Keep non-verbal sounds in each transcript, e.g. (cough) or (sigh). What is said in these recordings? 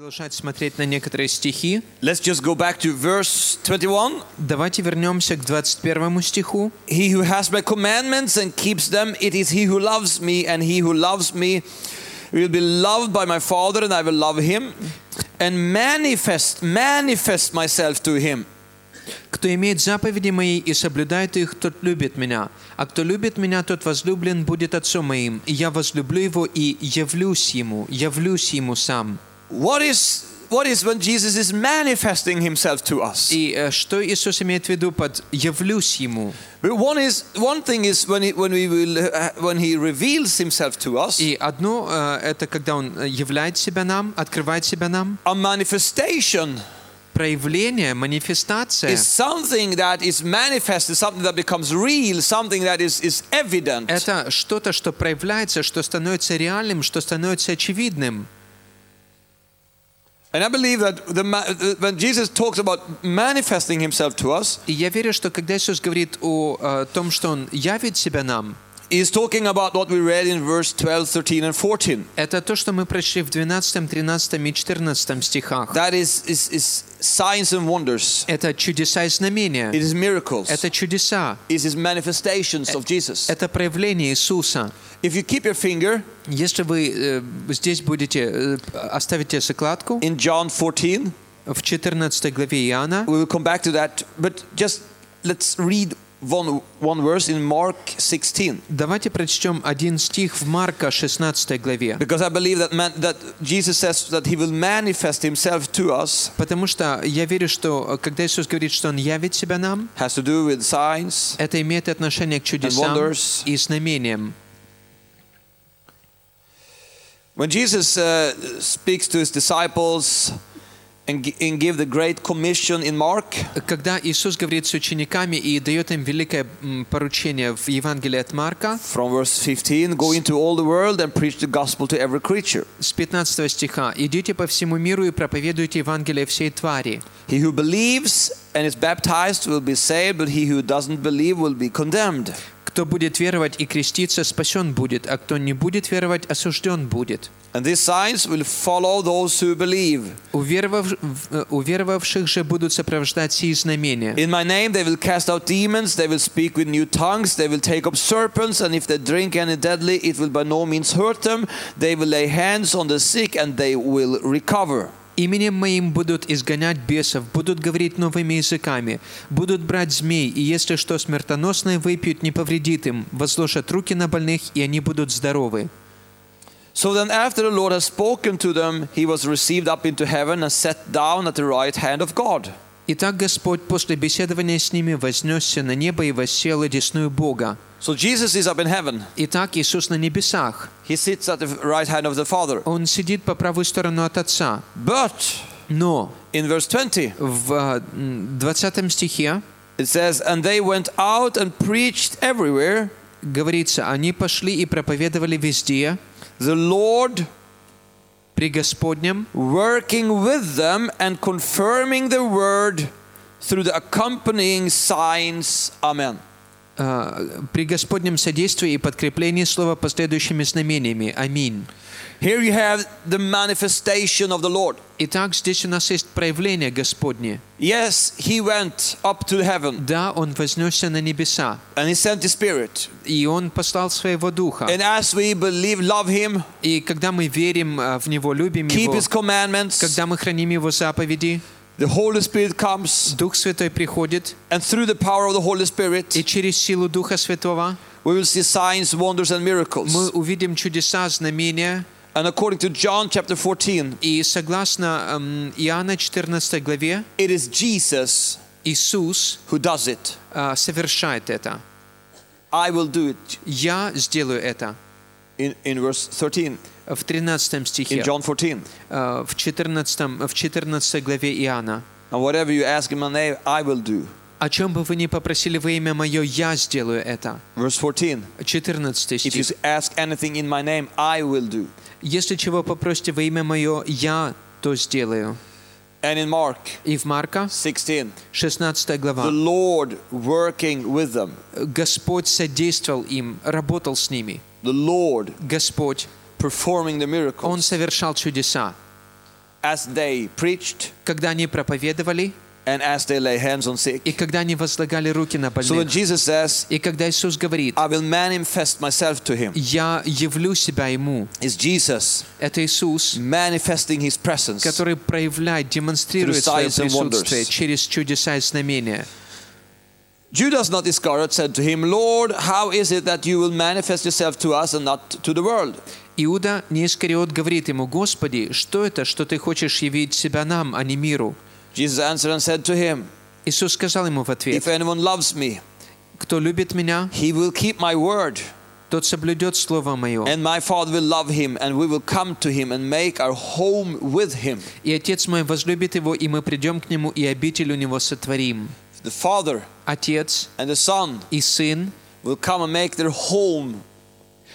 Продолжать смотреть на некоторые стихи. Let's just go back to verse 21. Давайте вернемся к 21 стиху. He who has my commandments and keeps them, it is he who loves me, and he who loves me will be loved by my Father, and I will love him and manifest manifest myself to him. Кто имеет заповеди мои и соблюдает их, тот любит меня. А кто любит меня, тот возлюблен будет отцом моим. И я возлюблю его и явлюсь ему, явлюсь ему сам. What is what is when Jesus is manifesting himself to us? И э, что Иисус имеет в виду под «явлюсь ему»? But one is one thing is when he, when we will uh, when he reveals himself to us, И одно э, это когда Он э, являет себя нам, открывает себя нам. a manifestation Проявление, манифестация is something that is manifested, something that becomes real, something that is is evident. это что-то, что проявляется, что становится реальным, что становится очевидным. And I believe that the, ma- uh, when Jesus talks about manifesting himself to us, И я верю, что когда Иисус говорит о э, том, что Он явит себя нам, he's talking about what we read in verse 12, 13, and 14. это то, что мы прочли в 12, 13 и 14 стихах. That is, is, is signs and wonders. Это чудеса и знамения. It is miracles. Это чудеса. It is manifestations of Jesus. Это проявление Иисуса. If you keep your finger Если вы э, здесь будете, э, оставите закладку in John 14, в 14 главе Иоанна, we will come back to that. But just let's read one, one verse in Mark 16. давайте прочтем один стих в Марка 16 главе. Because I believe that, man, that Jesus says that he will manifest himself to us, Потому что я верю, что э, когда Иисус говорит, что Он явит себя нам, has to do with signs. это имеет отношение к чудесам wonders. и знамениям. When Jesus uh, speaks to his disciples Когда Иисус говорит с учениками и дает им великое м, поручение в Евангелии от Марка, from verse 15, go into all the world and preach the gospel to every creature. с 15 стиха, «Идите по всему миру и проповедуйте Евангелие всей твари. He who believes and is baptized will be saved, but he who doesn't believe will be condemned. Кто будет веровать и креститься, спасен будет, а кто не будет веровать, осужден будет». And these signs will follow those who believe. Уверовав, в- э, уверовавших же будут сопровождать сии знамения. In my name they will cast out demons, they will speak with new tongues, they will take up serpents, and if they drink any deadly, it will by no means hurt them. They will lay hands on the sick and they will recover. Именем моим будут изгонять бесов, будут говорить новыми языками, будут брать змей, и если что смертоносное выпьют, не повредит им, возложат руки на больных, и они будут здоровы. So then, after the Lord has spoken to them, he was received up into heaven and set down at the right hand of God. Итак, Господь после беседования с ними вознесся на небо и воссел одесную Бога. So Jesus is up in heaven. Итак, Иисус на небесах. He sits at the right hand of the Father. Он сидит по правую сторону от Отца. But Но in verse 20, в э, м, 20 стихе it says, And they went out and preached everywhere, говорится, они пошли и проповедовали везде, the Lord при Господнем, working with them and confirming the word through the accompanying signs. Amen. Э, при Господнем содействии и подкреплении слова последующими знамениями. Аминь. Here you have the manifestation of the Lord. Итак, здесь у нас есть проявление Господне. Yes, he went up to heaven Да, Он вознесся на небеса, and he sent his spirit. и Он послал Своего Духа. And as we believe, love him, И когда мы верим э, в Него, любим keep Его, his commandments, когда мы храним Его заповеди, the Holy Spirit comes, Дух Святой приходит, and through the power of the Holy и Spirit, через силу Духа Святого we will see signs, wonders, and miracles. мы увидим чудеса, знамения. And according to John chapter 14, И согласно эм, Иоанна 14 главе, it is Jesus Иисус who does it. э, совершает это. I will do it. Я сделаю это. In, in verse 13, В 13 стихе, in John 14. э, в 14, в 14 главе Иоанна. And whatever you ask in my name, I will do. О чем бы вы ни попросили во имя Мое, я сделаю это. Verse 14. 14 If you стих. ask anything in my name, I will do. Если чего попросите во имя Мое, я то сделаю. And in Mark И в Марка, 16, 16 the глава, Lord working with them. Господь содействовал им, работал с ними. The Lord Господь, performing the Он miracles. совершал чудеса. as they preached когда они проповедовали and as they lay hands on sick. и когда они возлагали руки на So when больных. Jesus says, И когда Иисус говорит, I will manifest myself to him, «Я явлю себя Ему», is Jesus это Иисус, manifesting his presence. который проявляет, демонстрирует Through свое signs and присутствие wonders. через чудеса и знамения. Judas not Iscariot said to him, Lord, how is it that you will manifest yourself to us and not to the world? Иуда не Искариот говорит ему, «Господи, что это, что Ты хочешь явить себя нам, а не миру?» Jesus answered and said to him, Иисус сказал ему в ответ, If anyone loves me, «Кто любит Меня, he will keep my word, тот соблюдет Слово Мое, and my Father will love him, and we will come to him and make our home with him. и Отец мой возлюбит его, и мы придем к нему, и обитель у него сотворим». The Father Отец and the Son и Сын, will come and make their home.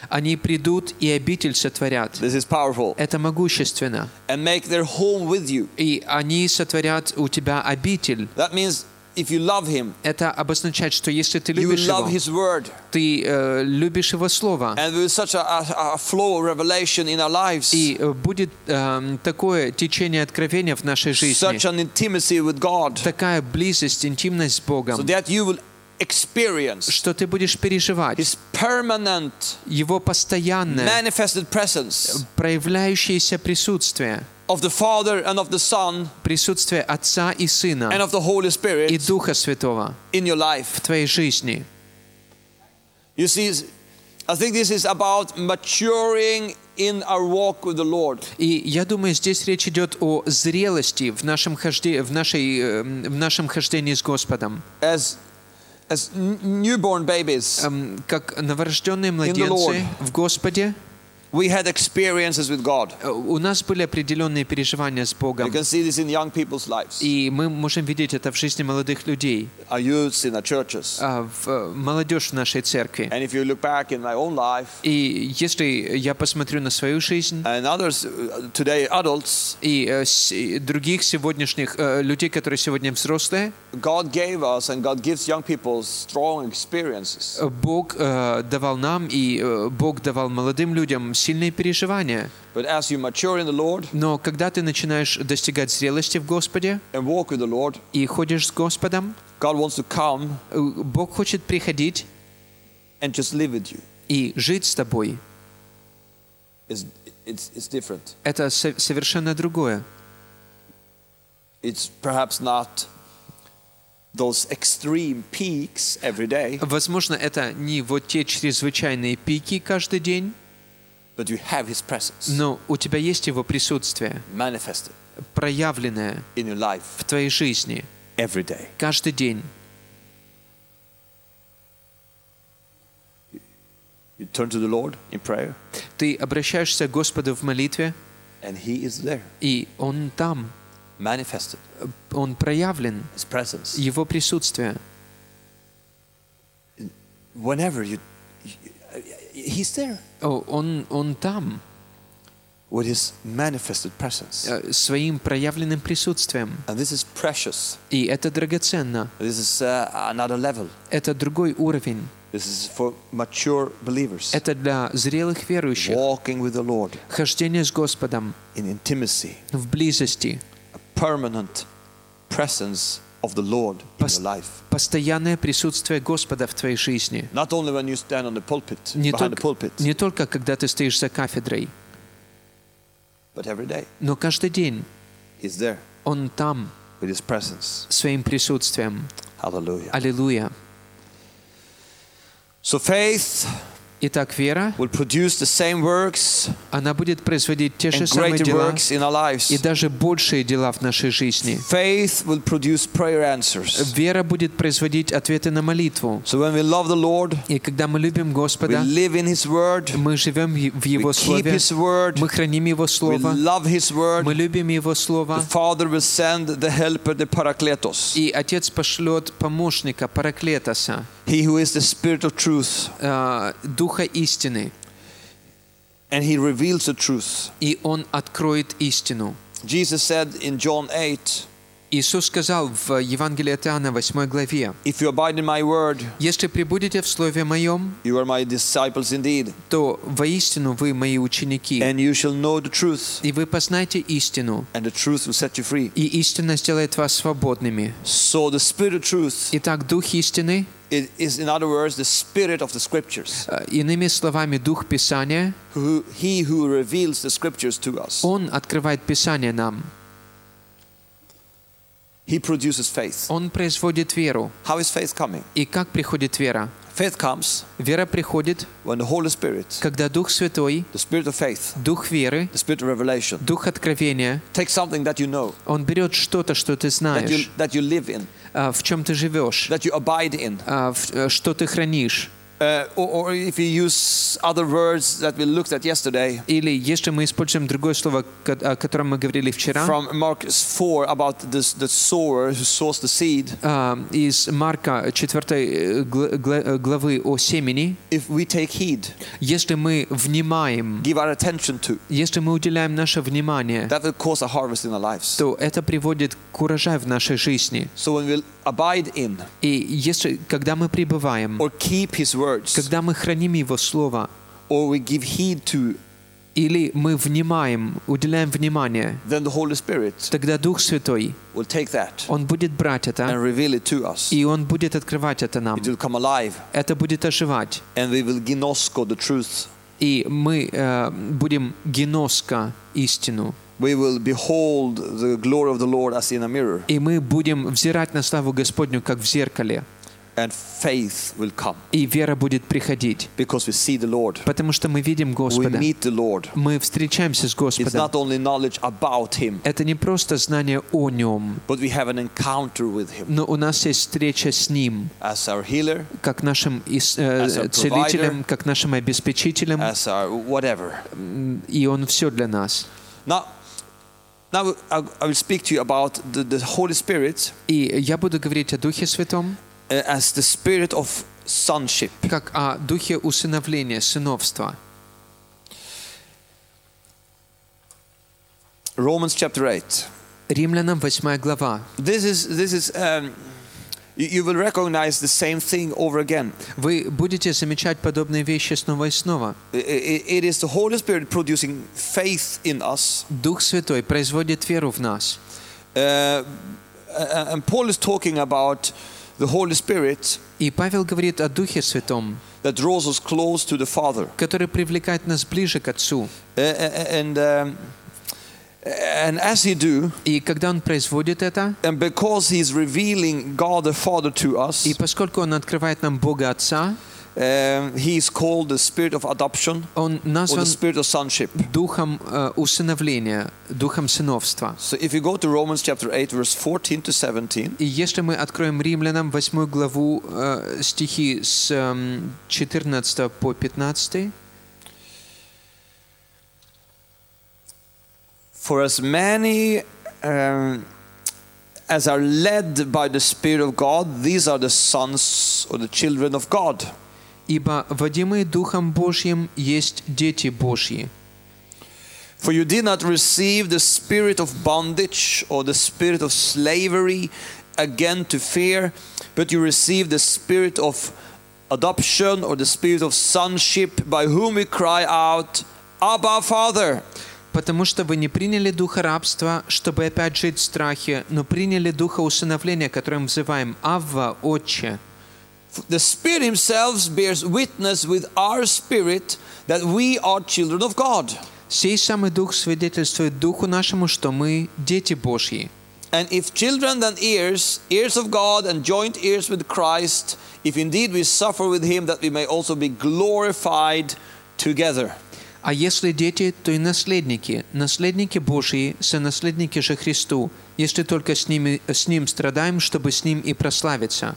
они придут и обитель сотворят. This is powerful. Это могущественно. And make their home with you. И они сотворят у тебя обитель. That means if you love him, Это обозначает, что если ты любишь love его, his word. ты э, любишь его слово, And with such a, a, a flow of revelation in our lives, и будет э, такое течение откровения в нашей жизни, such an intimacy with God, такая близость, интимность с so Богом, that you will experience что ты будешь переживать. his permanent, его постоянное, manifested presence. проявляющееся присутствие, of the Father and of the Son присутствие Отца и and Сына of the Holy и Spirit Духа Святого in your life. в твоей жизни. You see, I think this is about maturing in our walk with the Lord. И я думаю, здесь речь идет о зрелости в нашем, хожде, в нашей, э, в нашем хождении с Господом. As, as newborn babies, Эм, Как новорожденные младенцы в Господе, we had experiences with God. э, у нас были определенные переживания с You Богом. can see this in young people's lives, И мы можем видеть это в жизни молодых людей, our youths in our churches. а, в э, молодежь в нашей церкви. And if you look back in my own life И если я посмотрю на свою жизнь and others uh, today, adults, и э, других сегодняшних э, людей, которые сегодня взрослые, God gave us and God gives young people strong experiences. э, Бог э, давал нам и э, Бог давал молодым людям сильные переживания. Но когда ты начинаешь достигать зрелости в Господе и ходишь с Господом, э, Бог хочет приходить и жить с тобой. Это со- совершенно другое. It's perhaps not those extreme peaks every day, Возможно, это не вот те чрезвычайные пики каждый день, but you have His presence но у тебя есть Его присутствие, manifested проявленное in your life в твоей жизни every day. каждый день. You turn to the Lord in prayer, Ты обращаешься к Господу в молитве, and He is there, и Он там, manifested, Он проявлен, His presence. Его присутствие. Whenever you, He's there О, Он, он там, with His manifested presence. э, своим проявленным присутствием. And this is precious. И это драгоценно. This is uh, another level. Это другой уровень. This is for mature believers. Это для зрелых верующих. Walking with the Lord Хождение с Господом in intimacy, в близости. a permanent presence of the Lord in your life. Постоянное присутствие Господа в твоей жизни. Not only when you stand on the pulpit, Не behind the pulpit, не только когда ты стоишь за кафедрой, but every day. но каждый день He's there Он там with His presence. своим присутствием. Hallelujah. Аллилуйя. So faith Итак, вера, will produce the same works она будет производить те же самые дела works in our lives. и даже большие дела в нашей жизни. Faith will produce prayer answers. Вера будет производить ответы на молитву. So when we love the Lord, И когда мы любим we Господа, live in His Word, мы живем в we Его keep Слове, His Word, мы храним Его we Слово, love His Word, мы любим Его the Слово, Father will send the helper, the Parakletos, и Отец пошлет помощника, Параклетоса, He who is the Spirit of truth, э, Духа истины, and He reveals the truth. и Он откроет истину. Jesus said in John 8, Иисус сказал в Евангелии от Иоанна 8 главе, If you abide in my word, «Если пребудете в Слове Моем, you are my disciples indeed, то воистину вы мои ученики, and you shall know the truth, и вы познаете истину, and the truth will set you free. и истина сделает вас свободными». So the spirit of truth Итак, Дух истины, it is, in other words, the spirit of the scriptures. э, иными словами, Дух Писания, Who, he who reveals the scriptures to us. Он открывает Писание нам, He produces faith. Он производит веру. How is faith coming? И как приходит вера? Faith comes Вера приходит, when the Holy Spirit, когда Дух Святой, the spirit of faith, Дух веры, the spirit of revelation, Дух откровения, takes something that you know, Он берет что-то, что ты that you, знаешь, that you live in, а, в чем ты живешь, that you abide in. а, э, что ты хранишь. Uh, or, or if you use other words that we looked at yesterday, Или если мы используем другое слово, ко- о котором мы говорили вчера, from Mark 4 about this, the sower who sows the seed, а, из Марка 4 главы о семени, if we take heed, если мы внимаем, give our attention to, если мы уделяем наше внимание, that will cause a harvest in our lives. то это приводит к урожаю в нашей жизни. So when we abide in И если, когда мы пребываем, or keep His words, когда мы храним Его Слово, or we give heed to, или мы внимаем, уделяем внимание, then the Holy Spirit тогда Дух Святой, will take that Он будет брать and это, reveal it to us. и Он будет открывать это нам. It will come alive, Это будет оживать. and we will ginosko the truth. И мы э, будем геноско истину. We will behold the glory of the Lord as in a mirror, И мы будем взирать на славу Господню, как в зеркале. and faith will come И вера будет приходить. because we see the Lord. Потому что мы видим We Господа. meet the Lord. Мы встречаемся с It's Господом. not only knowledge about Him, Это не просто знание о Нем, but we have an encounter with Him но у нас есть встреча с Ним, as our healer, как нашим э, As целителем, provider. как нашим обеспечителем, as our whatever. И Он все для нас. Now, now I will speak to you about the, the Holy Spirit И я буду говорить о Духе Святом, uh, as the spirit of sonship. как о Духе усыновления, сыновства. Romans chapter 8. Римлянам 8 глава. This is this is um, you, you will recognize the same thing over again. Вы будете замечать подобные вещи снова и снова. I- I- it is the Holy Spirit producing faith in us. Дух Святой производит веру в нас. Uh, uh, and Paul is talking about the Holy Spirit И Павел говорит о Духе Святом, that draws us close to the Father. который привлекает нас ближе к Отцу. Uh, uh, and um, and as he do, И когда Он производит это, and because he's revealing God the Father to us, и поскольку Он открывает нам Бога Отца, um, he's called the Spirit of adoption Он or the назван Spirit of sonship. Духом э, усыновления, Духом сыновства. So if you go to Romans chapter 8, verse 14 to 17, И если мы откроем Римлянам 8 главу э, стихи с эм, 14 по 15, For as many um, as are led by the Spirit of God, these are the sons or the children of God. «Ибо водимые Духом Божьим есть дети Божьи». For you did not receive the spirit of bondage or the spirit of slavery again to fear, but you received the spirit of adoption or the spirit of sonship, by whom we cry out, Abba, Father. Потому что вы не приняли духа рабства, чтобы опять жить в страхе, но приняли духа усыновления, которым взываем «Авва, Отче». The Spirit Himself bears witness with our spirit that we are children of God. Сей самый Дух свидетельствует Духу нашему, что мы дети Божьи. And if children, then heirs, heirs of God and joint heirs with Christ, if indeed we suffer with Him, that we may also be glorified together. А если дети, то и наследники, наследники Божьи, сонаследники же Христу, если только с, ними, с Ним страдаем, чтобы с Ним и прославиться.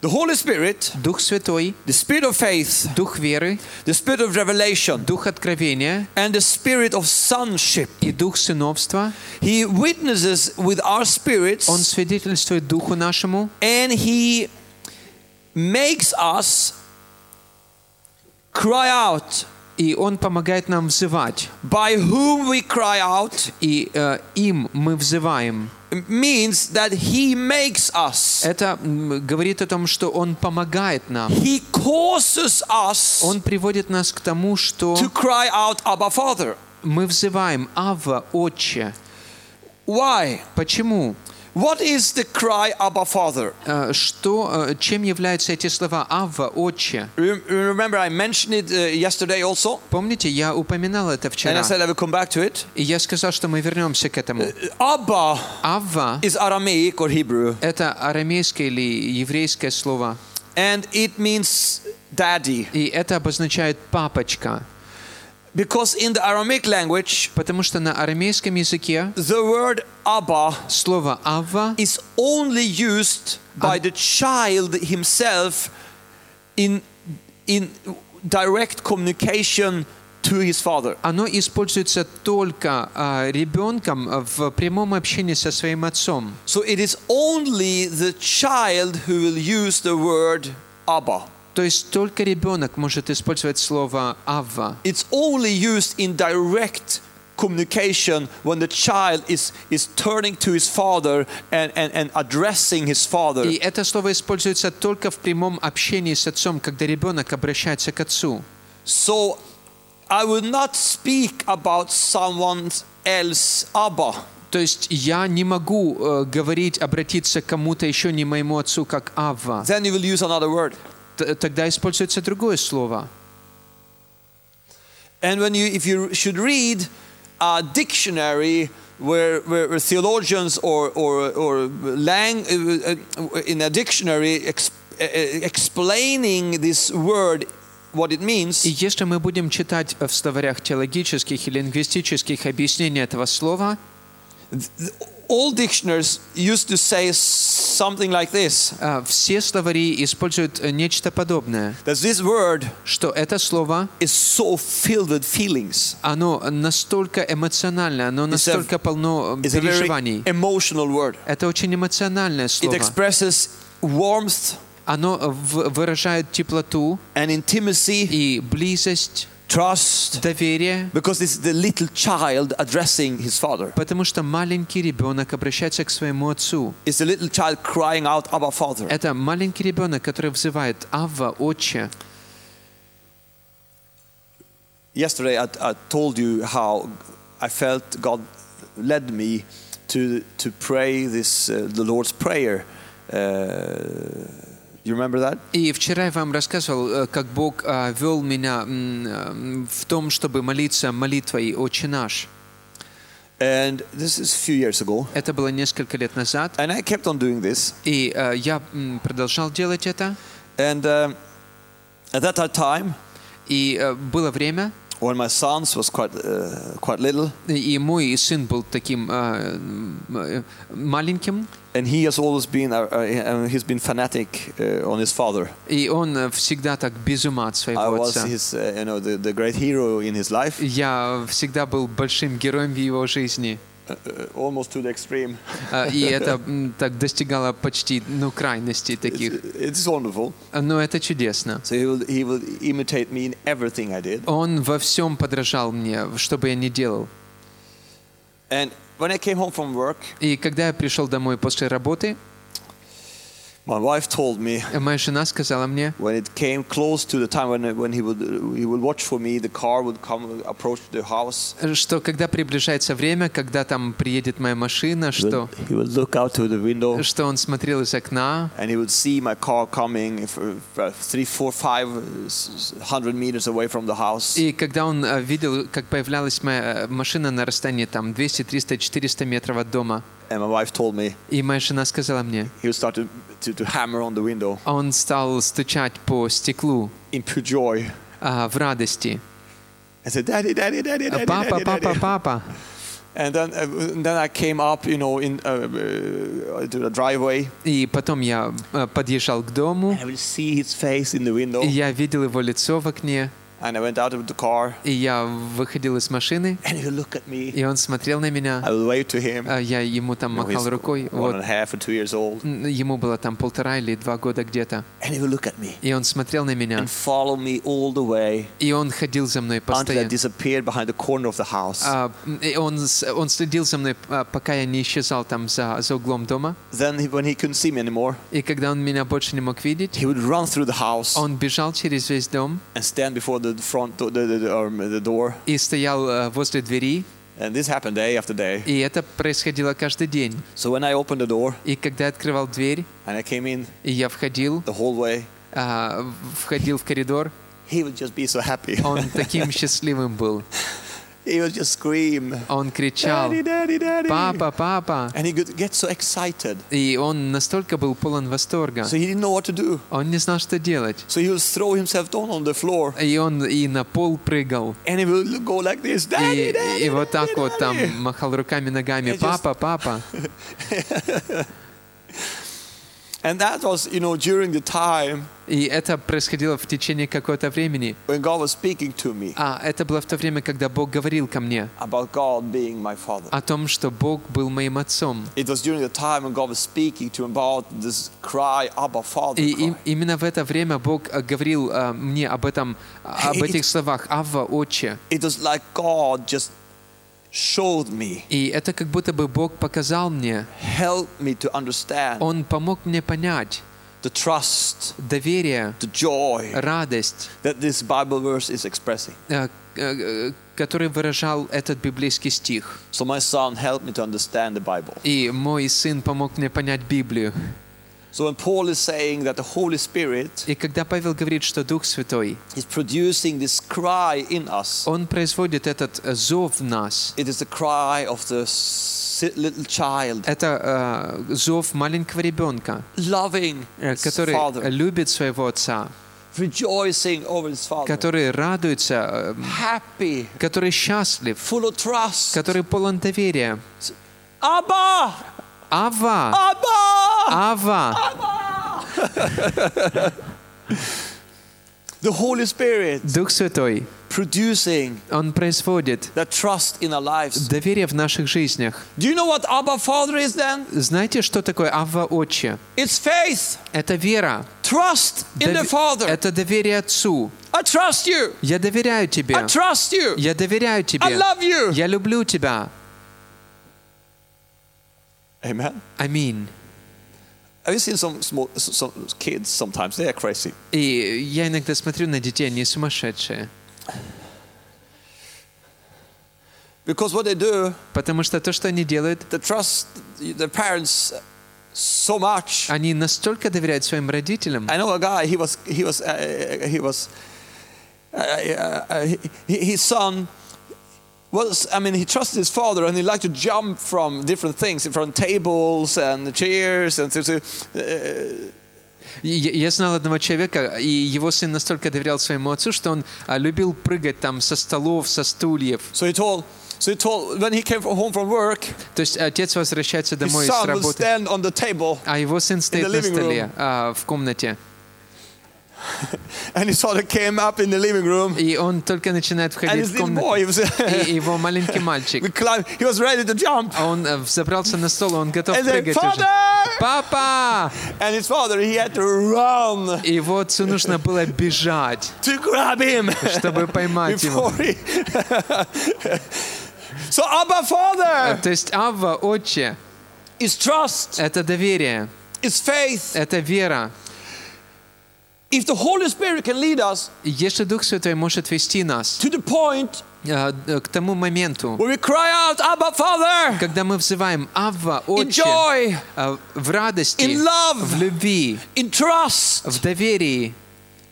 The Holy Spirit, Дух Святой, the Spirit of faith, Дух веры, the Spirit of revelation, Дух откровения and the Spirit of sonship, и Дух сыновства, He witnesses with our spirits Он свидетельствует Духу нашему, and He makes us cry out, И Он помогает нам взывать. by whom we cry out, И э, им мы взываем. means that He makes us. Это говорит о том, что Он помогает нам. He causes us Он приводит нас к тому, что to cry out, Abba, Father. мы взываем «Авва, Отче». Why? Почему? What is the cry, Abba, Father? Э, Что, э, чем являются эти слова «Авва, Отче»? Rem- Remember, I mentioned it uh, yesterday also, Помните, я упоминал это and I вчера. said I will come back to it. И я сказал, что мы вернемся к этому. Abba «Авва» is Aramaic or Hebrew, — это арамейское или еврейское слово. and it means daddy. И это обозначает «папочка». Because in the Aramaic language, Потому что на арамейском языке the word Abba слово «авва» is only used by the child himself in, in direct communication to his father. оно используется только а, ребенком в прямом общении со своим отцом. So it is only the child who will use the word Abba. То есть только ребенок может использовать слово «авва». It's only used in direct communication when the child is, is turning to his father and, and, and addressing his father. И это слово используется только в прямом общении с отцом, когда ребенок обращается к отцу. So I will not speak about someone else Abba. То есть я не могу э, говорить, обратиться к кому-то еще не моему отцу, как Авва. Then you will use another word. Т- Тогда используется другое слово. And when you, if you should read a dictionary where, where, where theologians or, or, or lang, uh, uh, in a dictionary ex, uh, explaining this word, what it means, И если мы будем читать в словарях теологических и лингвистических объяснений этого слова, all dictionaries used to say something like this э, все словари используют э, нечто подобное, that this word что это слово, is so filled with feelings. оно настолько эмоциональное, оно настолько полно э, It's a very переживаний. emotional word. Это очень эмоциональное It слово. expresses warmth Оно в- выражает теплоту and intimacy, и близость, trust, доверие, because it's the little child addressing his father. потому что маленький ребенок обращается к своему отцу. It's the little child crying out, Abba, Father. Это маленький ребенок, который взывает «Авва, Отче». Yesterday, I, I told you how I felt God led me to, to pray this, uh, the Lord's Prayer. Uh, you remember that? И вчера я вам рассказывал, э, как Бог э, вел меня э, в том, чтобы молиться молитвой «Отче наш». And this is a few years ago. Это было несколько лет назад, And I kept on doing this. и я продолжал делать это. And um, at that time, И было время, when my sons was quite, uh, quite little, и мой сын был таким э, м, э, маленьким, and he has always been, uh, uh, he's been fanatic uh, on his father. и он э, всегда так без ума от I своего was отца. his, uh, you know, the, the great hero in his life, Я всегда был большим героем в его жизни. Uh, almost to the extreme. Э, И (laughs) это так достигало почти ну, крайностей таких. It's wonderful. Но это чудесно. So he will, he will imitate me in everything I did. Он во всем подражал мне, что бы я ни делал. And when I came home from work, И когда я пришел домой после работы, my wife told me моя жена сказала мне, when it came close to the time when, when he would he would watch for me, the car would come approach the house. что когда приближается время, когда там приедет моя машина, что, he would look out to the window что он смотрел из окна, and he would see my car coming uh, three, four, five hundred meters away from the house. и когда он э, видел, как появлялась моя э, машина на расстоянии там 200, 300, 400 метров от дома, And my wife told me и моя жена сказала мне, he would start to, to, to hammer on the window он стал стучать по стеклу in pure joy. а, в радости. I said, Daddy, Daddy, Daddy, Daddy, Папа, Daddy, папа, Daddy. папа. And then, uh, and then I came up, you know, in uh, uh, to the driveway. И потом я э, подъезжал к дому, And I will see his face in the window. и я видел его лицо в окне. And I went out of the car, И я выходил из машины, and he would look at me. и он смотрел на меня. I would wave to him. А Я ему там махал рукой. one and a half or two years old. Ему было там полтора или два года где-то. And he would look at me И он смотрел на меня. and follow me all the way И он ходил за мной until I постоянно. disappeared behind the corner of the house. А, он, он следил за мной, а, пока я не исчезал там за, за углом дома. Then, he, when he couldn't see me anymore, И когда он меня больше не мог видеть, he would run through the house он бежал через весь дом and stand before the front door, the, the, the, um, the door. и стоял э, возле двери. And this happened day after day. И это происходило каждый день. So when I opened the door И когда я открывал дверь, and I came in и я входил, the hallway, а, входил в коридор, he would just be so happy. он таким счастливым был. He would just scream, Он кричал, Daddy, Daddy, Daddy. папа, папа. And he could get so excited. И он настолько был полон восторга. So he didn't know what to do. Он не знал, что делать. So he would throw himself down on the floor И он и на пол прыгал. and he would go like this, Daddy, И, Daddy, и вот так Daddy, вот там Daddy." махал руками, ногами. I just- Папа, папа. And that was, you know, during the time И это происходило в течение какого-то времени. when God was speaking to me А это было в то время, когда Бог говорил ко мне about God being my father. о том, что Бог был моим отцом. It was during the time when God was speaking to him about this cry, Abba, Father. И именно в это время Бог э, говорил э, мне об этом, об It- этих словах «Авва, Отче». It was like God just showed me, И это как будто бы Бог показал мне, helped me to understand Он помог мне понять the trust, доверие, the joy радость, that this Bible verse is expressing. э, э, который выражал этот библейский стих. So my son helped me to understand the Bible. И мой сын помог мне понять Библию. So when Paul is saying that the Holy Spirit И когда Павел говорит, что Дух Святой, is producing this cry in us, Он производит этот э, зов в нас. it is the cry of the si- little child Это э, зов маленького ребенка, loving э, his который father, любит своего отца, rejoicing over his father, который радуется, э, happy, который счастлив, full of trust. который полон доверия. Abba! Ава! Abba! Ава! (laughs) The Holy Spirit Дух Святой, producing Он производит that trust in our lives. доверие в наших жизнях. Do you know what Abba Father is then? Знаете, что такое Ава Отче? It's faith, Это вера. trust in the Дови- Father. Это доверие Отцу. I trust you. Я доверяю тебе. I trust you. Я доверяю I тебе. love you. Я люблю тебя. Amen. Аминь. Have you seen some small some kids sometimes? They are crazy. И я иногда смотрю на детей, они сумасшедшие. Because what they do, Потому что то, что они делают, they trust their parents so much. они настолько доверяют своим родителям. I know a guy. He was he was uh, he was uh, uh, his son was. I mean, he trusted his father, and he liked to jump from different things, from tables and chairs, and to, to uh, И Я я знал одного человека, и его сын настолько доверял своему отцу, что он а, любил прыгать там со столов, со стульев. so he told. So he told when he came from home from work, То есть отец возвращается his домой с son would работы, stand on the table, а его сын стоит the на living столе а, в комнате. И он только начинает входить в комнату. boy, he was, И его маленький мальчик, (laughs) he was ready to jump, а он э, забрался на стол, он готов прыгать уже. Папа! И его отцу нужно было бежать, чтобы поймать его. (laughs) so Abba Father То есть Авва, Отче, is trust, это доверие, is faith. это вера. If the Holy Spirit can lead us Если Дух Святой может вести нас to the point э, э, к тому моменту, where we cry out, Abba Father, когда мы взываем Авва, in Отче, joy, э, в радости, in love, в любви, in trust, в доверии,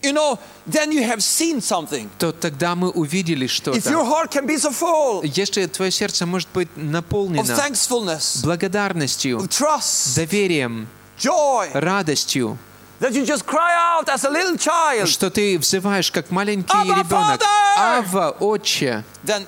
you know, then you have seen something. то тогда мы увидели If your что-то. heart can be so full Если твое сердце может быть of наполнено thankfulness, благодарностью, of trust, доверием, joy, радостью, that you just cry out as a little child, что ты взываешь как маленький Abba, ребенок. Авва, Отче, then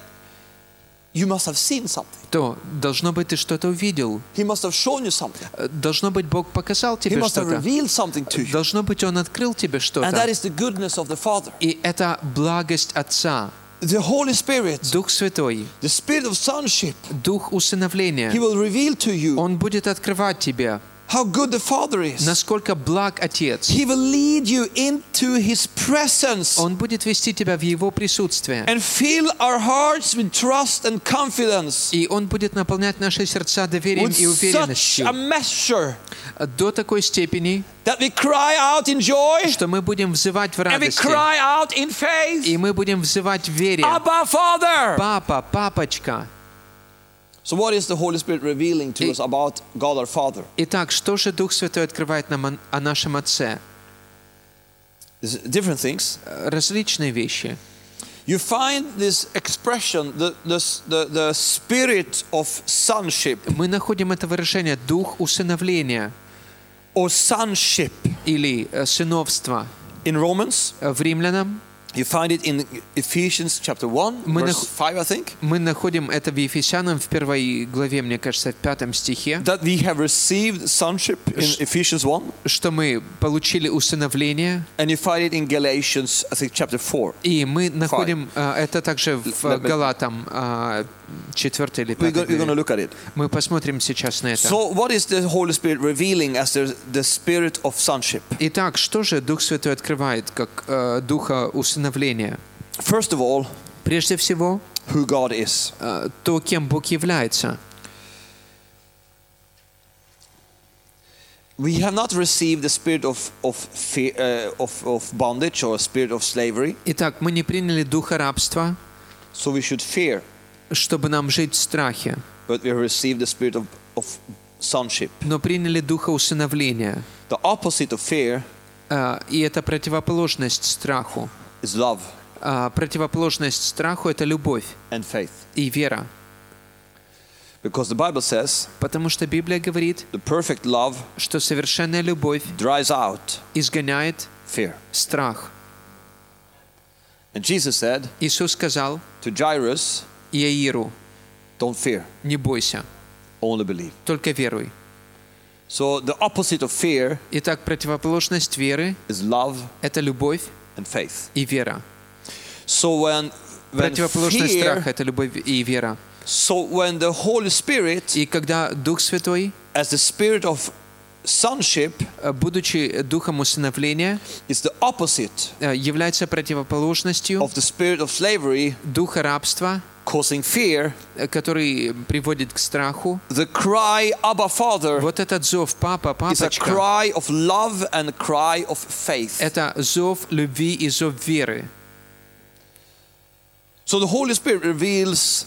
you must have seen something. то должно быть ты что-то увидел. He must have shown you something. Э, Должно быть Бог показал He тебе must have что-то. revealed something to you. Должно быть Он открыл тебе And that что-то. is the goodness of the Father. И это благость Отца, The Holy Spirit, Дух Святой, the spirit of sonship, Дух усыновления. He will reveal to you Он будет открывать тебе, how good the Father is. насколько благ Отец. He will lead you into His presence Он будет вести тебя в Его присутствие. and fill our hearts with trust and confidence. И Он будет наполнять наши сердца доверием With и such уверенностью a measure до такой степени, that we cry out in joy что мы будем взывать в and we радости. cry out in И faith. мы будем взывать в вере. Abba, Father! Папа, папочка. So, what is the Holy Spirit revealing to us about God our Father? Итак, что же Дух Святой открывает нам о- нашем Отце? Different things. Э, Различные вещи. You find this expression, the, the, the, the spirit of sonship Мы находим это выражение «дух усыновления» or sonship или э, «сыновство» in Romans. Э, в Римлянам. You find it in Ephesians chapter 1, Мы verse нах- 5, I think. Мы находим это в Ефесянам в первой главе, мне кажется, в пятом стихе, That we have received sonship in Ephesians 1. что мы получили усыновление, And you find it in Galatians, I think, chapter 4. и мы находим э, это также в Галатам, э, 4 или We're 5 going to look at it. Мы посмотрим сейчас на это. So, what is the Holy Spirit revealing as the, the spirit of sonship? Итак, что же Дух Святой открывает как э, духа усыновления? First of all, Прежде всего, who God is. э, то, кем Бог является. We have not received the spirit of, of, fear, uh, of, of bondage or spirit of slavery, Итак, мы не приняли духа рабства, so we should fear. Чтобы нам жить в страхе, But we received the spirit of, of sonship. но приняли духа усыновления. The opposite of fear Э, И это противоположность страху. is love А Противоположность страху — это любовь and faith. и вера. Because the Bible says Потому что Библия говорит, the perfect love что совершенная любовь drives out изгоняет fear. страх. And Jesus said Иисус сказал to Jairus, Иаиру, Don't fear, не бойся, only believe. только веруй. So the opposite of fear Итак, противоположность веры is love — это любовь and faith. и вера. So when, when Противоположность fear, страха — это любовь и вера. so when the Holy Spirit, И когда Дух Святой, as the spirit of sonship, э, будучи духом усыновления, is the opposite э, является противоположностью of the spirit of slavery, духа рабства, causing fear, э, который приводит к страху. the cry Abba Father Вот этот зов «Папа, is a папочка» cry of love and a cry of faith. — это зов любви и зов веры. So the Holy Spirit reveals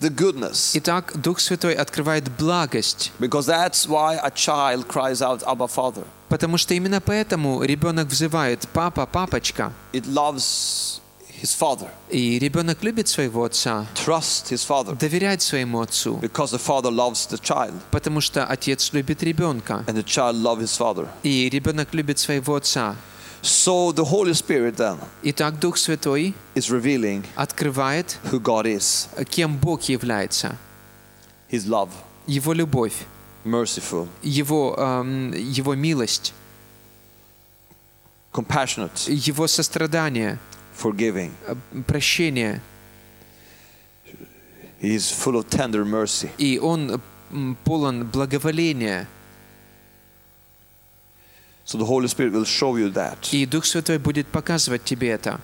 the goodness. Итак, Дух Святой открывает благость, Because that's why a child cries out, Abba Father. потому что именно поэтому ребенок взывает «Папа, папочка». It loves his father, И ребенок любит своего отца, trusts his father, доверяет своему отцу, because the father loves the child, потому что отец любит ребенка, and the child loves his father. и ребенок любит своего отца. So the Holy Spirit then Итак, Дух Святой is revealing открывает, who God is, кем Бог является, his love, Его любовь, merciful, Его, эм, его милость, compassionate, Его сострадание, forgiving. э, прощение. He is full of tender mercy. И Он м, полон благоволения. So the Holy Spirit will show you that. И Дух Святой будет показывать тебе это.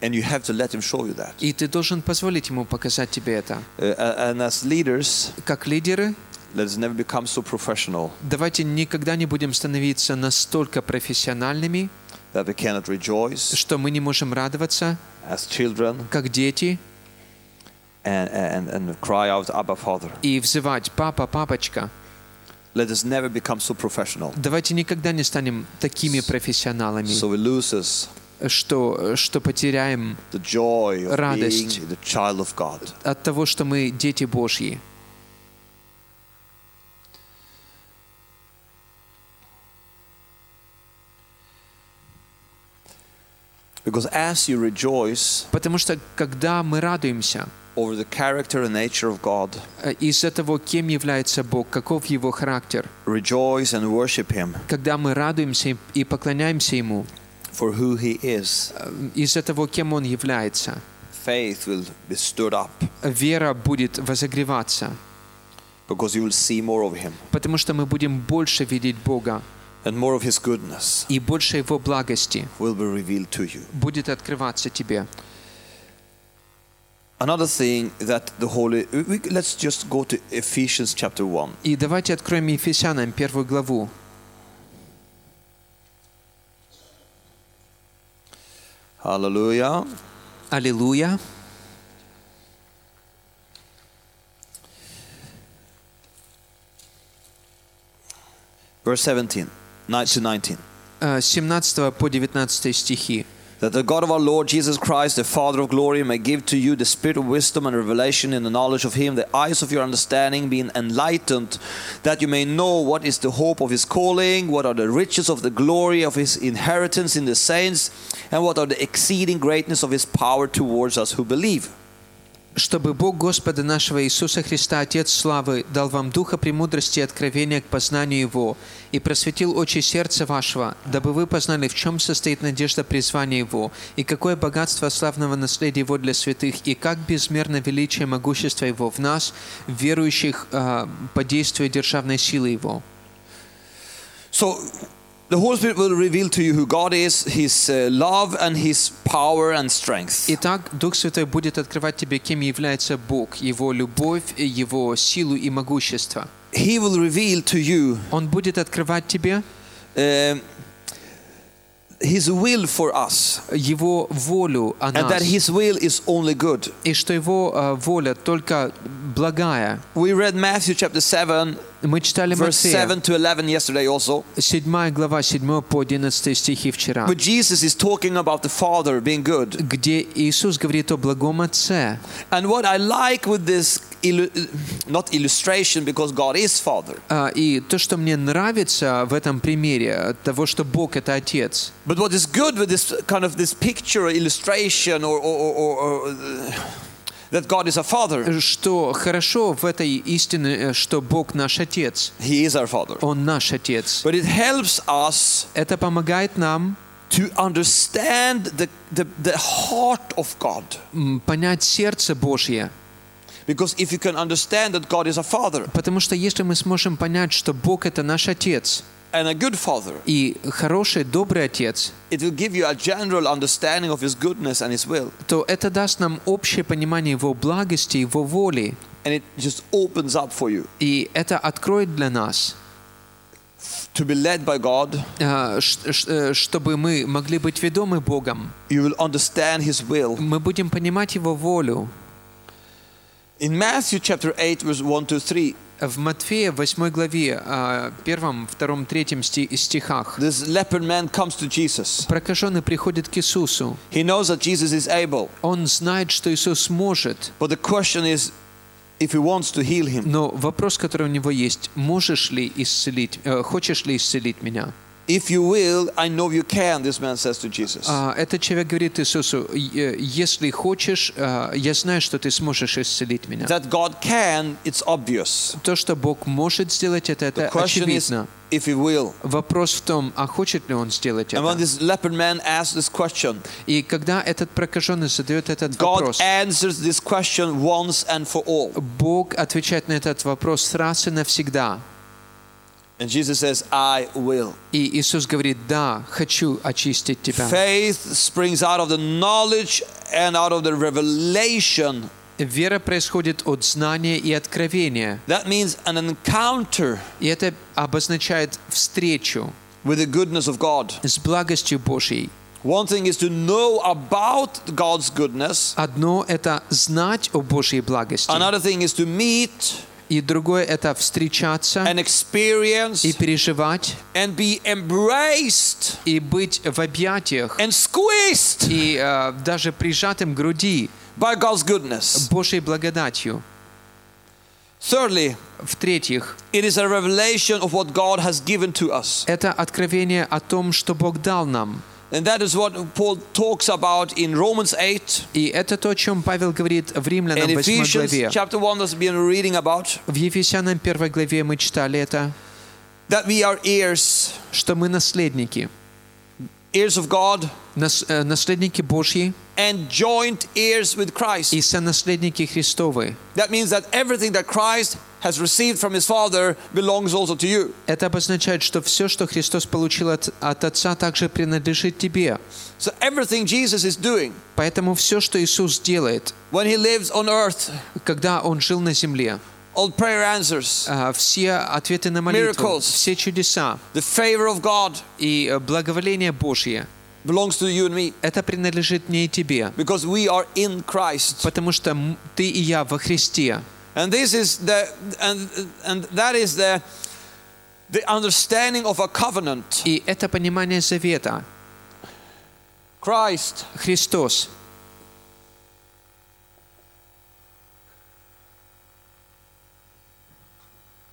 And you have to let him show you that. И ты должен позволить Ему показать тебе это. Uh, and as leaders, Как лидеры, let us never become so professional давайте никогда не будем становиться настолько профессиональными, that we cannot rejoice что мы не можем радоваться, as children как дети, and, and, and cry out, Abba, Father. и взывать «Папа, папочка». Let us never become so professional. Давайте никогда не станем такими профессионалами, So we lose us что, что потеряем the joy of Радость. being the child of God. от того, что мы дети Божьи. Because as you rejoice Потому что когда мы радуемся, over the character and nature of God. э, из-за того, кем является Бог, каков Его характер. Rejoice and worship Him Когда мы радуемся и- поклоняемся Ему, for who He is. э, из-за того, кем Он является, Faith will be stood up вера будет возогреваться, because you will see more of Him потому что мы будем больше видеть Бога, and more of His goodness и больше Его благости will be revealed to you. будет открываться тебе. Another thing that the Holy, we- we- let's just go to Ephesians chapter 1. И давайте откроем Ефесянам первую главу. Hallelujah. Аллилуйя. Verse 17, 9 to 19. Э, С 17 по 19 стихи. That the God of our Lord Jesus Christ, the Father of glory, may give to you the spirit of wisdom and revelation in the knowledge of Him, the eyes of your understanding being enlightened, that you may know what is the hope of His calling, what are the riches of the glory of His inheritance in the saints, and what are the exceeding greatness of His power towards us who believe. Чтобы Бог Господа нашего Иисуса Христа, Отец славы, дал вам духа премудрости и откровения к познанию Его, и просветил очи сердца вашего, дабы вы познали, в чем состоит надежда призвания Его, и какое богатство славного наследия Его для святых, и как безмерно величие и могущество Его в нас, верующих э, по действию державной силы Его. So, the Holy Spirit will reveal to you who God is, His uh, love, and His power and strength. Итак, Дух Святой будет открывать тебе, кем является Бог, Его любовь, Его силу и могущество. He will reveal to you Он будет открывать тебе um, His will for us, Его волю о and that нас. His will is only good. и что его э, воля только благая. We read Matthew chapter 7, Мы читали verse Матфея, 7 to 11 yesterday also. 7 глава, 7 по 11 стихи вчера, But Jesus is talking about the Father being good. где Иисус говорит о благом Отце. And what I like with this, illu- not illustration, because God is Father, А, И то, что мне нравится в этом примере, того, что Бог — это Отец. but what is good with this kind of this picture or illustration or, or, or, or, uh, that God is a Father. Что хорошо в этой истине, э, что Бог наш Отец. He is our Father. Он наш Отец. But it helps us Это помогает нам to understand the, the, the heart of God. понять сердце Божье. Because if you can understand that God is a Father Потому что если мы сможем понять, что Бог — это наш Отец, and a good Father, и хороший, добрый Отец, it will give you a general understanding of His goodness and His will. то это даст нам общее понимание Его благости, Его воли, And it just opens up for you и это откроет для нас, to be led by God. э, э, чтобы мы могли быть ведомы Богом. You will understand His will. Мы будем понимать Его волю. In Matthew chapter 8, verse 1 to 3, В Матфея 8 главе, э, первом, втором, третьем сти- стихах, this leopard man comes to Jesus. прокаженный приходит к Иисусу. He knows that Jesus is able, Он знает, что Иисус может, but the question is if he wants to heal him. но вопрос, который у него есть, можешь ли исцелить, э, хочешь ли исцелить меня? If you will, I know you can, this man says to Jesus. А, Этот человек говорит Иисусу, «Е- если хочешь, э, я знаю, что ты сможешь исцелить меня. That God can, it's obvious. То, что Бог может сделать, это, это очевидно. if he will. Вопрос в том, а хочет ли он сделать And when это? this leopard man asks this question, И когда этот прокаженный задает этот God вопрос, answers this question once and for all. Бог отвечает на этот вопрос раз и навсегда. And Jesus says, I will. И Иисус говорит, да, хочу очистить тебя. Faith springs out of the knowledge and out of the revelation. Вера происходит от знания и откровения. That means an encounter И это обозначает встречу with the goodness of God. с благостью Божьей. One thing is to know about God's goodness, Одно – это знать о Божьей благости. another thing is to meet И другое – это встречаться and experience и переживать, and be embraced и быть в объятиях, and squeezed и э, даже прижатым к груди by God's goodness. Божьей благодатью. Thirdly, В-третьих, it is a revelation of what God has given to us. это откровение о том, что Бог дал нам. And that is what Paul talks about in Romans 8 И это то, о чем Павел говорит в Римлянам and 8 Ephesians главе. chapter 1 that we've been reading about. В Ефесянам 1 главе мы читали это, That we are heirs, что мы наследники. heirs of God, Нас- э, наследники Божьи and joint heirs with Christ. и сонаследники Христовы. That means that everything that Christ has received from his Father belongs also to you. Это обозначает, что все, что Христос получил от, от Отца, также принадлежит тебе. So everything Jesus is doing Поэтому все, что Иисус делает, when he lives on earth, когда Он жил на земле, all prayer answers, а, все ответы на молитву, Miracles. все чудеса the favor of God и э, благоволение Божье, belongs to you and me это принадлежит мне и тебе. because we are in Christ. Потому что м- ты и я во Христе. And this is the and and that is the the understanding of a covenant. И это понимание завета. Christ Христос.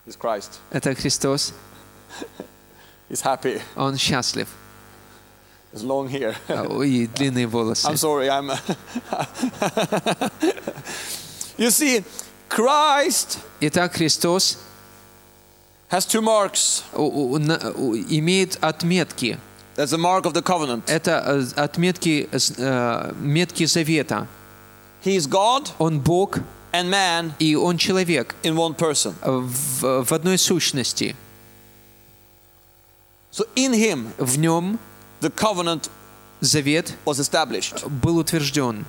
is Christ. Это Христос. (laughs) He's happy. Он счастлив. It's long hair. А, И длинные волосы. I'm sorry. I'm. (laughs) you see, Christ Итак, Христос has two marks. у- у- на- у- имеет отметки. That's the mark of the covenant. Это э, отметки, э, э, метки завета. He is God Он Бог, and man и Он человек in one person. э, в, в одной сущности. So in him, В нем the covenant завет was established был утвержден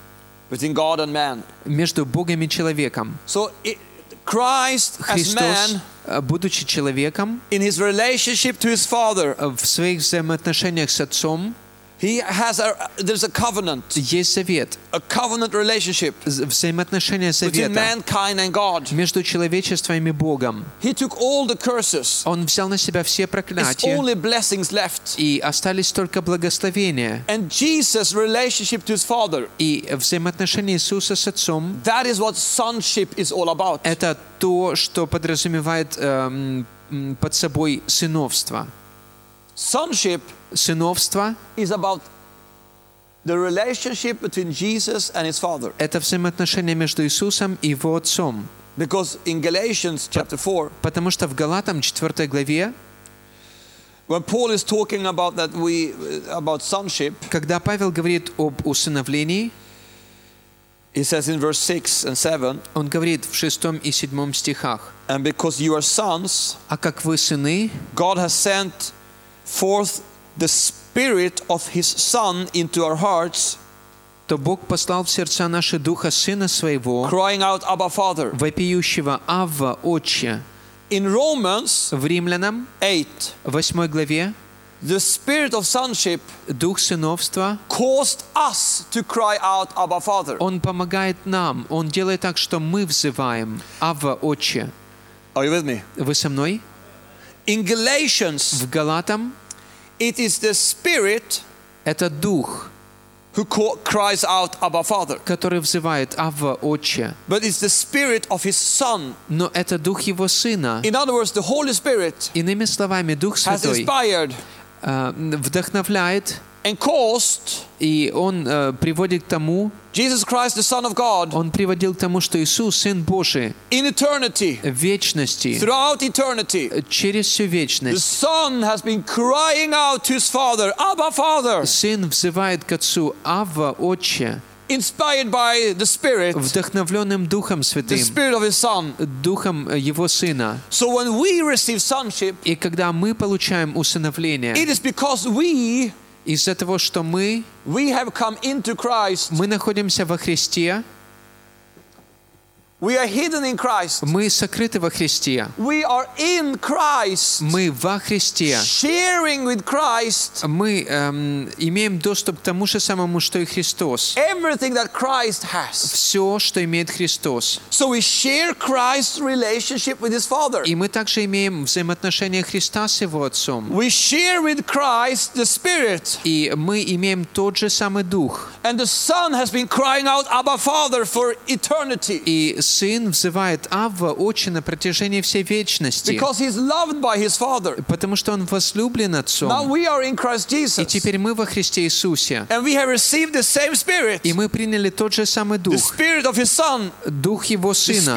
between God and man. между Богом и человеком. So it, Christ as Христос, man э, будучи человеком, in his relationship to his Father, э, в своих взаимоотношениях с Отцом he has a there's a covenant, есть завет, a covenant relationship з- взаимоотношения between завета mankind and God. между человечеством и Богом. He took all the curses. Он взял на себя все It's проклятия, only blessings left. и остались только благословения. And Jesus' relationship to his Father, И взаимоотношения Иисуса с Отцом that is what sonship is all about. – это то, что подразумевает эм, м, под собой сыновство. Sonship Сыновство is about the relationship between Jesus and his Father. – это взаимоотношения между Иисусом и Его Отцом. Because in Galatians chapter 4, Потому что в Галатам 4 главе, when Paul is talking about that we about sonship, когда Павел говорит об усыновлении, he says in verse 6 and 7, он говорит в 6 и 7 стихах, and because you are sons, «А как вы сыны, God has sent forth the spirit of his son into our hearts, то Бог послал в сердца наши Духа Сына Своего, crying out, Abba Father. вопиющего Авва, Отче». In Romans В Римлянам 8, 8 главе the spirit of sonship Дух сыновства, caused us to cry out, Abba Father. Он помогает нам, Он делает так, что мы взываем Авва, Отче. Are you with me? Вы со мной? In Galatians, В Галатам it is the spirit это Дух, who ca- cries out, Abba Father. который взывает Авва, Отче. But it's the spirit of his son. Но это Дух Его Сына. In other words, the Holy Spirit Иными словами, Дух has Святой inspired э, вдохновляет, and caused и Он э, приводит к тому, Jesus Christ, the Son of God, Он приводил к тому, что Иисус, Сын Божий, in eternity, в вечности, throughout eternity, через всю the вечность, Son has been crying out to his Father, Abba Father, Сын взывает к Отцу Авва, Отче, inspired by the Spirit, вдохновленным Духом the Святым, Spirit of his Son. Духом Его Сына. So when we receive sonship, И когда мы получаем усыновление, it is because we из-за того, что мы, мы находимся во Христе, We are hidden in Christ. мы сокрыты во Христе, We are in Christ, мы во Христе, sharing with Christ мы эм, имеем доступ к тому же самому, что и Христос. everything that Christ has. Все, что имеет Христос. So we share Christ's relationship with his Father. И мы также имеем взаимоотношения Христа с Его Отцом. We share with Christ the Spirit. И мы имеем тот же самый Дух. And the Son has been crying out, Abba Father, for eternity. И Сын взывает Авва Отче на протяжении всей вечности, because he's loved by his Father. потому что Он возлюблен Now Отцом. we are in Christ И теперь мы во Христе Иисусе. And we have received the same Spirit, И мы приняли тот же самый Дух, Дух Его Сына.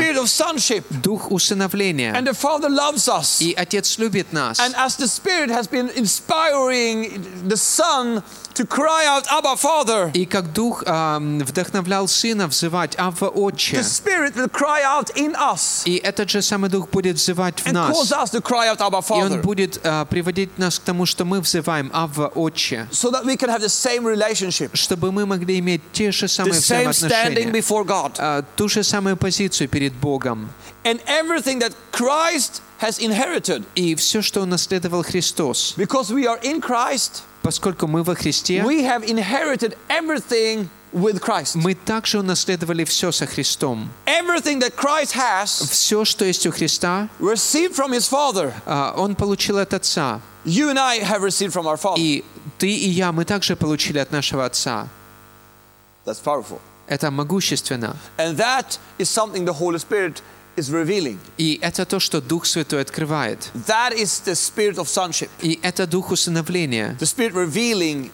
Дух усыновления. And the Father loves us. И Отец любит нас. And as the Spirit has been inspiring the Son to cry out, Abba, Father, И как Дух вдохновлял Сына взывать «Авва, Отче», the Spirit will cry out in us и этот же самый Дух будет взывать в and cause нас. us to cry out, Abba, И Он Father, будет а, приводить нас к тому, что мы взываем «Авва, Отче», so that we can have the same relationship, чтобы мы могли иметь те же the самые same standing взаимоотношения, before God. а, ту же самую позицию перед Богом. And everything that Christ has inherited, И все, что унаследовал Христос, because we are in Christ, поскольку мы во Христе, we have inherited everything with Christ. мы также унаследовали все со Христом. Everything that Christ has Все, что есть у Христа, received from his Father, а, Он получил от Отца. you and I have received from our Father. И ты и я, мы также получили от нашего Отца. That's powerful. Это могущественно. And that is something the Holy Spirit is revealing. И это то, что Дух Святой открывает. That is the spirit of sonship. И это Дух усыновления. The Spirit revealing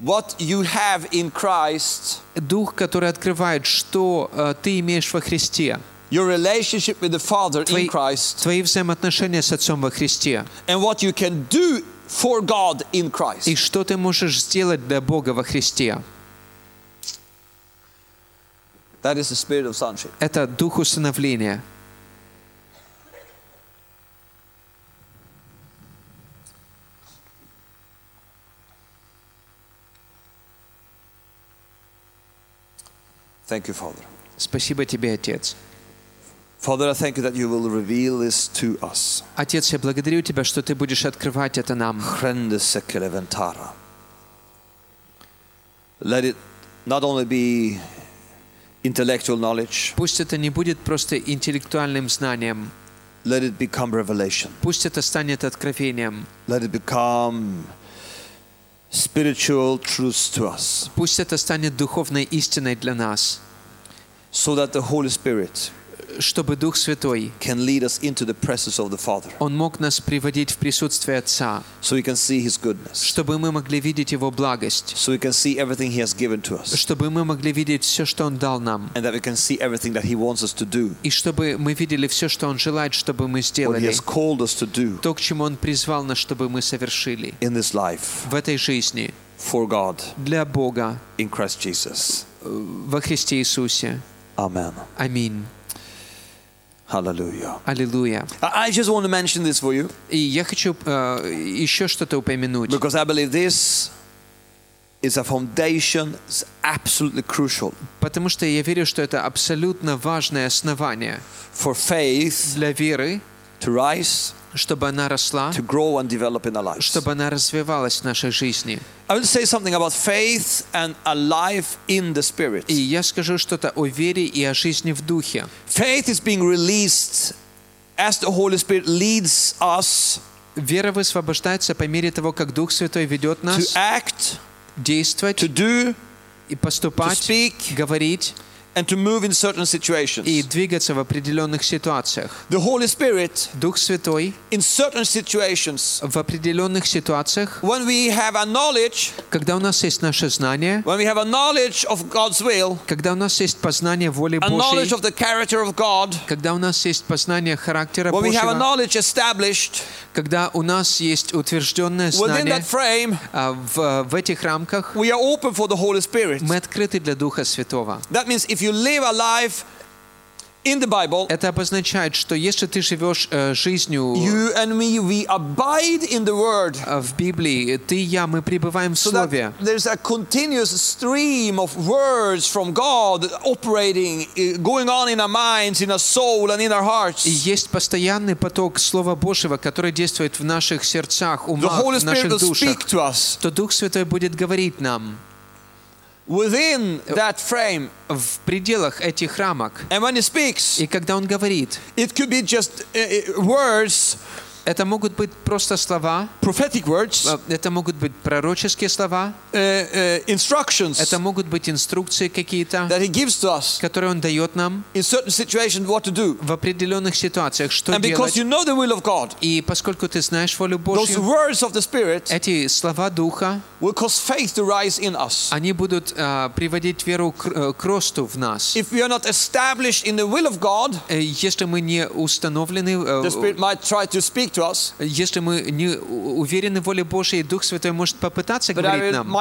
what you have in Christ, Дух, который открывает, что э, ты имеешь во Христе. your relationship with the Father in Твои, Christ, твои взаимоотношения с Отцом во Христе. and what you can do for God in Christ. И что ты можешь сделать для Бога во Христе. That is the spirit of sonship. Это Дух усыновления. Thank you, Father. Спасибо тебе, Отец. Father, I thank you that you will reveal this to us. Отец, я благодарю Тебя, что Ты будешь открывать это нам. Let it not only be intellectual knowledge, Пусть это не будет просто интеллектуальным знанием. let it become revelation. Пусть это станет откровением. Let it become spiritual truths to us Пусть это станет духовной истиной для нас. so that the Holy Spirit Чтобы Дух Святой, can lead us into the presence of the Father Он мог нас приводить в присутствие Отца, so we can see His goodness, чтобы мы могли видеть Его благость, so we can see everything He has given to us, чтобы мы могли видеть все, что Он дал нам, and that we can see everything that He wants us to do, и чтобы мы видели все, что Он желает, чтобы мы what He сделали, has called us to do то, к чему Он призвал нас, чтобы мы совершили in this life в этой жизни for God для Бога in Christ Jesus. во Христе Иисусе. Amen. Аминь. Hallelujah. Аллилуйя. I I just want to mention this for you И я хочу э, еще что-то упомянуть, because I believe this is a foundation, it's absolutely crucial потому что я верю, что это абсолютно важное основание for faith для веры, to rise, чтобы она росла, to grow and develop in our lives. чтобы она развивалась в нашей жизни. I will say something about faith and a life in the Spirit. И я скажу что-то о вере и о жизни в духе. Faith is being released as the Holy Spirit leads us Вера высвобождается по мере того, как Дух Святой ведет to нас act, действовать to do, и to поступать, speak, говорить and to move in certain и situations. двигаться в определенных ситуациях. The Holy Spirit, Дух Святой in certain situations, в определенных ситуациях, when we have a knowledge, когда у нас есть наше знание, when we have a knowledge of God's will, когда у нас есть познание воли a knowledge Божьей, of the character of God, когда у нас есть познание характера when we have a Божьего, knowledge established когда у нас есть утвержденное within знание that frame, а, в, в этих рамках, we are open for the Holy Spirit. мы открыты для Духа Святого. That means if you live a life in the Bible, Это обозначает, что если ты живешь э, жизнью you and me, we abide in the Word. э, в Библии, ты и я, мы пребываем в So Слове. there's a continuous stream of words from God operating, going on in our minds, in our soul, and in our hearts. И есть постоянный поток Слова Божьего, который действует в наших сердцах, умах, в наших душах. То Дух Святой будет говорить нам within that frame. в пределах этих рамок. And when He speaks, И когда Он говорит, it could be just uh, uh, words Это могут быть просто слова, prophetic words, э, это могут быть пророческие слова, uh, uh, instructions это могут быть инструкции какие-то, that He gives to us которые Он дает нам in certain situations what to do. в определенных ситуациях, что And because делать. you know the will of God, И поскольку ты знаешь волю those Божью, words of the Spirit эти слова Духа, will cause faith to rise in us. они будут а, приводить веру к, к росту в нас. If we are not established in the will of God, Если мы не установлены, the Spirit might try to speak to если мы не уверены в воле Божьей, Дух Святой может попытаться говорить нам,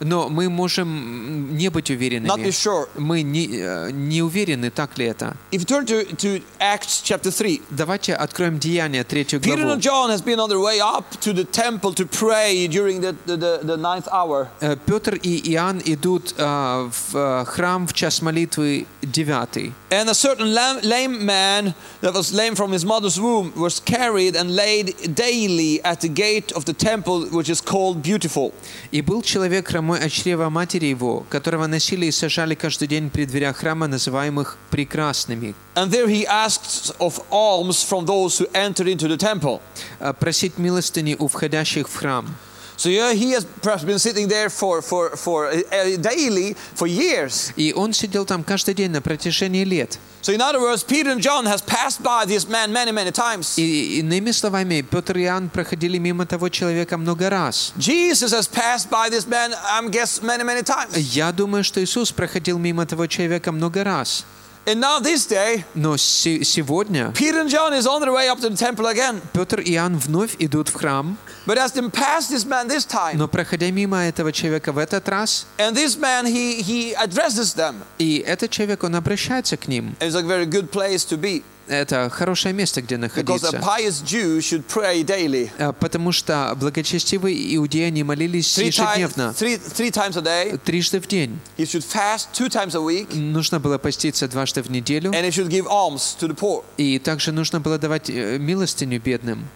но мы можем не быть уверенными. Мы не, э, не уверены, так ли это. If you turn to, to Acts chapter 3, Давайте откроем Деяния, третью Peter главу. and John has been on their way up to the temple to pray during the, the, the, ninth hour. Э, Петр и Иоанн идут э, в э, храм в час молитвы девятый. And a certain lam- lame man that was lame from his mother's womb was carried and laid daily at the gate of the temple, which is called Beautiful. И был человек хромой от чрева матери его, которого носили и сажали каждый день при дверях храма, называемых прекрасными, And there he asked of alms from those who entered into the temple. просить милостыни у входящих в храм. So yeah, he has perhaps been sitting there for, for, for uh, daily for years. И он сидел там каждый день на протяжении лет. So in other words, Peter and John has passed by this man many, many times. И иными словами, Петр и Иоанн проходили мимо того человека много раз. Jesus has passed by this man, I guess, many, many times. Я думаю, что Иисус проходил мимо того человека много раз. And now this day, Но се- сегодня Peter and John is on their way up to the temple again. Петр и Иоанн вновь идут в храм, But as them pass this man this time, но проходя мимо этого человека в этот раз, and this man he he addresses them. и этот человек, он обращается к ним. It's a very good place to be Это хорошее место, где находиться. Э, Потому что благочестивые иудеи, они молились ежедневно, трижды в день. Нужно было поститься дважды в неделю, и также нужно было давать э, милостыню бедным.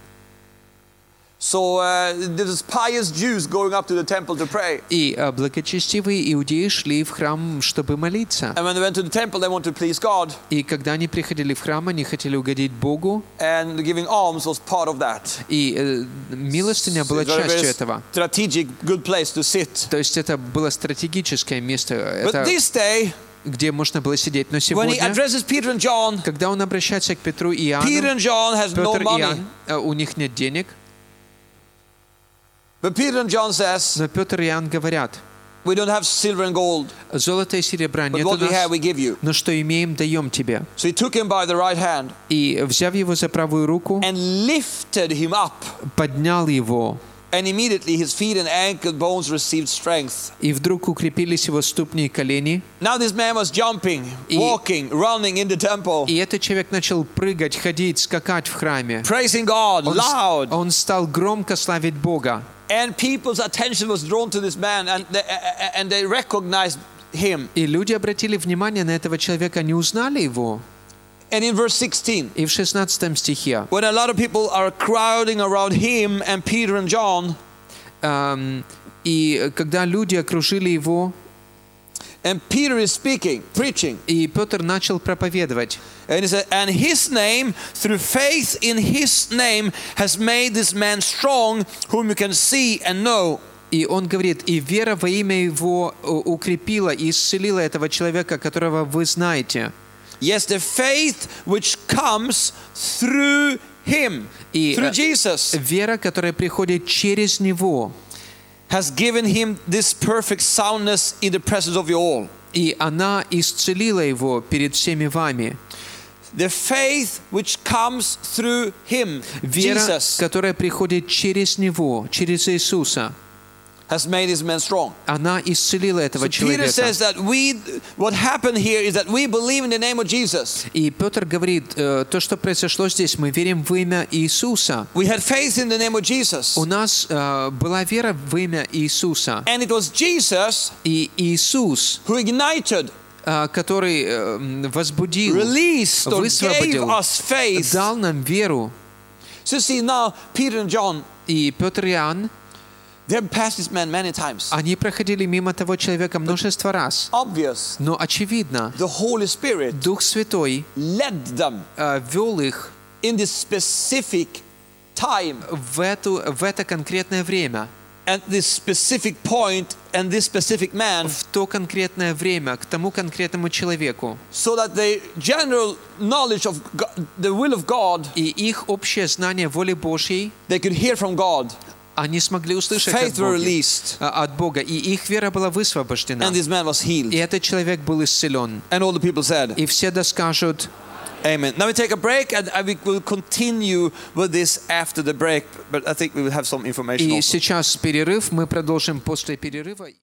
So uh, there's pious Jews going up to the temple to pray. И э, благочестивые иудеи шли в храм, чтобы молиться. And when they went to the temple, they wanted to please God, И когда они приходили в храм, они хотели угодить Богу, and giving alms was part of that. и э, милостыня была частью этого. strategic, good place to sit. То есть это было стратегическое место, But это, this day, где можно было сидеть. Но сегодня, John, когда он обращается к Петру и Peter Иоанну, and John has no Петр и. Иоанн, э, у них нет денег, But Peter and John says, но Петр и Иоанн говорят, we don't have silver and gold, золото и серебра but нет у what we have нас, we give you. но что имеем, даем тебе. So he took him by the right hand И, взяв его за правую руку, and lifted him up. поднял его, And immediately his feet and ankle bones received strength. и вдруг укрепились его ступни и колени, Now this man was jumping, И- walking, running in the temple, и этот человек начал прыгать, ходить, скакать в храме. praising God Он, с- loud. он стал громко славить Бога. And people's attention was drawn to this man and they, and they recognized him. И люди обратили внимание на этого человека, они узнали его. And in verse 16, И в 16 стихе, when a lot of people are crowding around him and Peter and John, эм, и когда люди окружили его, and Peter is speaking, preaching, и Петр начал проповедовать, and he said, and his name, through faith in his name, has made this man strong, whom you can see and know. и он говорит, и вера во имя его э, укрепила и исцелила этого человека, которого вы знаете. Yes, the faith which comes through him, И, through э, Jesus, Вера, которая приходит через него, has given him this perfect soundness in the presence of you all. и она исцелила его перед всеми вами. The faith which comes through him, Вера, Jesus, которая приходит через него, через Иисуса, Has made this man strong. она исцелила этого So Peter человека. says that we, what happened here is that we believe in the name of Jesus. И Петр говорит, э, то, что произошло здесь, мы верим в имя Иисуса. We had faith in the name of Jesus. У нас э, была вера в имя Иисуса. And it was Jesus И Иисус, who ignited, э, который э, возбудил, released, высвободил, us faith. дал нам веру. So see now, Peter and John, И Петр и Иоанн, они проходили мимо того человека множество раз. Obvious, Но очевидно, the Holy Spirit Дух Святой led them э, вел их in this specific time в, эту, в это конкретное время, at this specific point and this specific man в то конкретное время, к тому конкретному человеку. so that the general knowledge of God, the will of God И их общее знание воли Божьей, they could hear from God они смогли услышать от faith were Бога, released а, от Бога, и их вера была высвобождена. and this man was healed И этот человек был исцелен. and all the people said И все да скажут, amen now we take a break and and we will continue with this after the break but I think we will have some information и also. сейчас перерыв, мы продолжим после перерыва.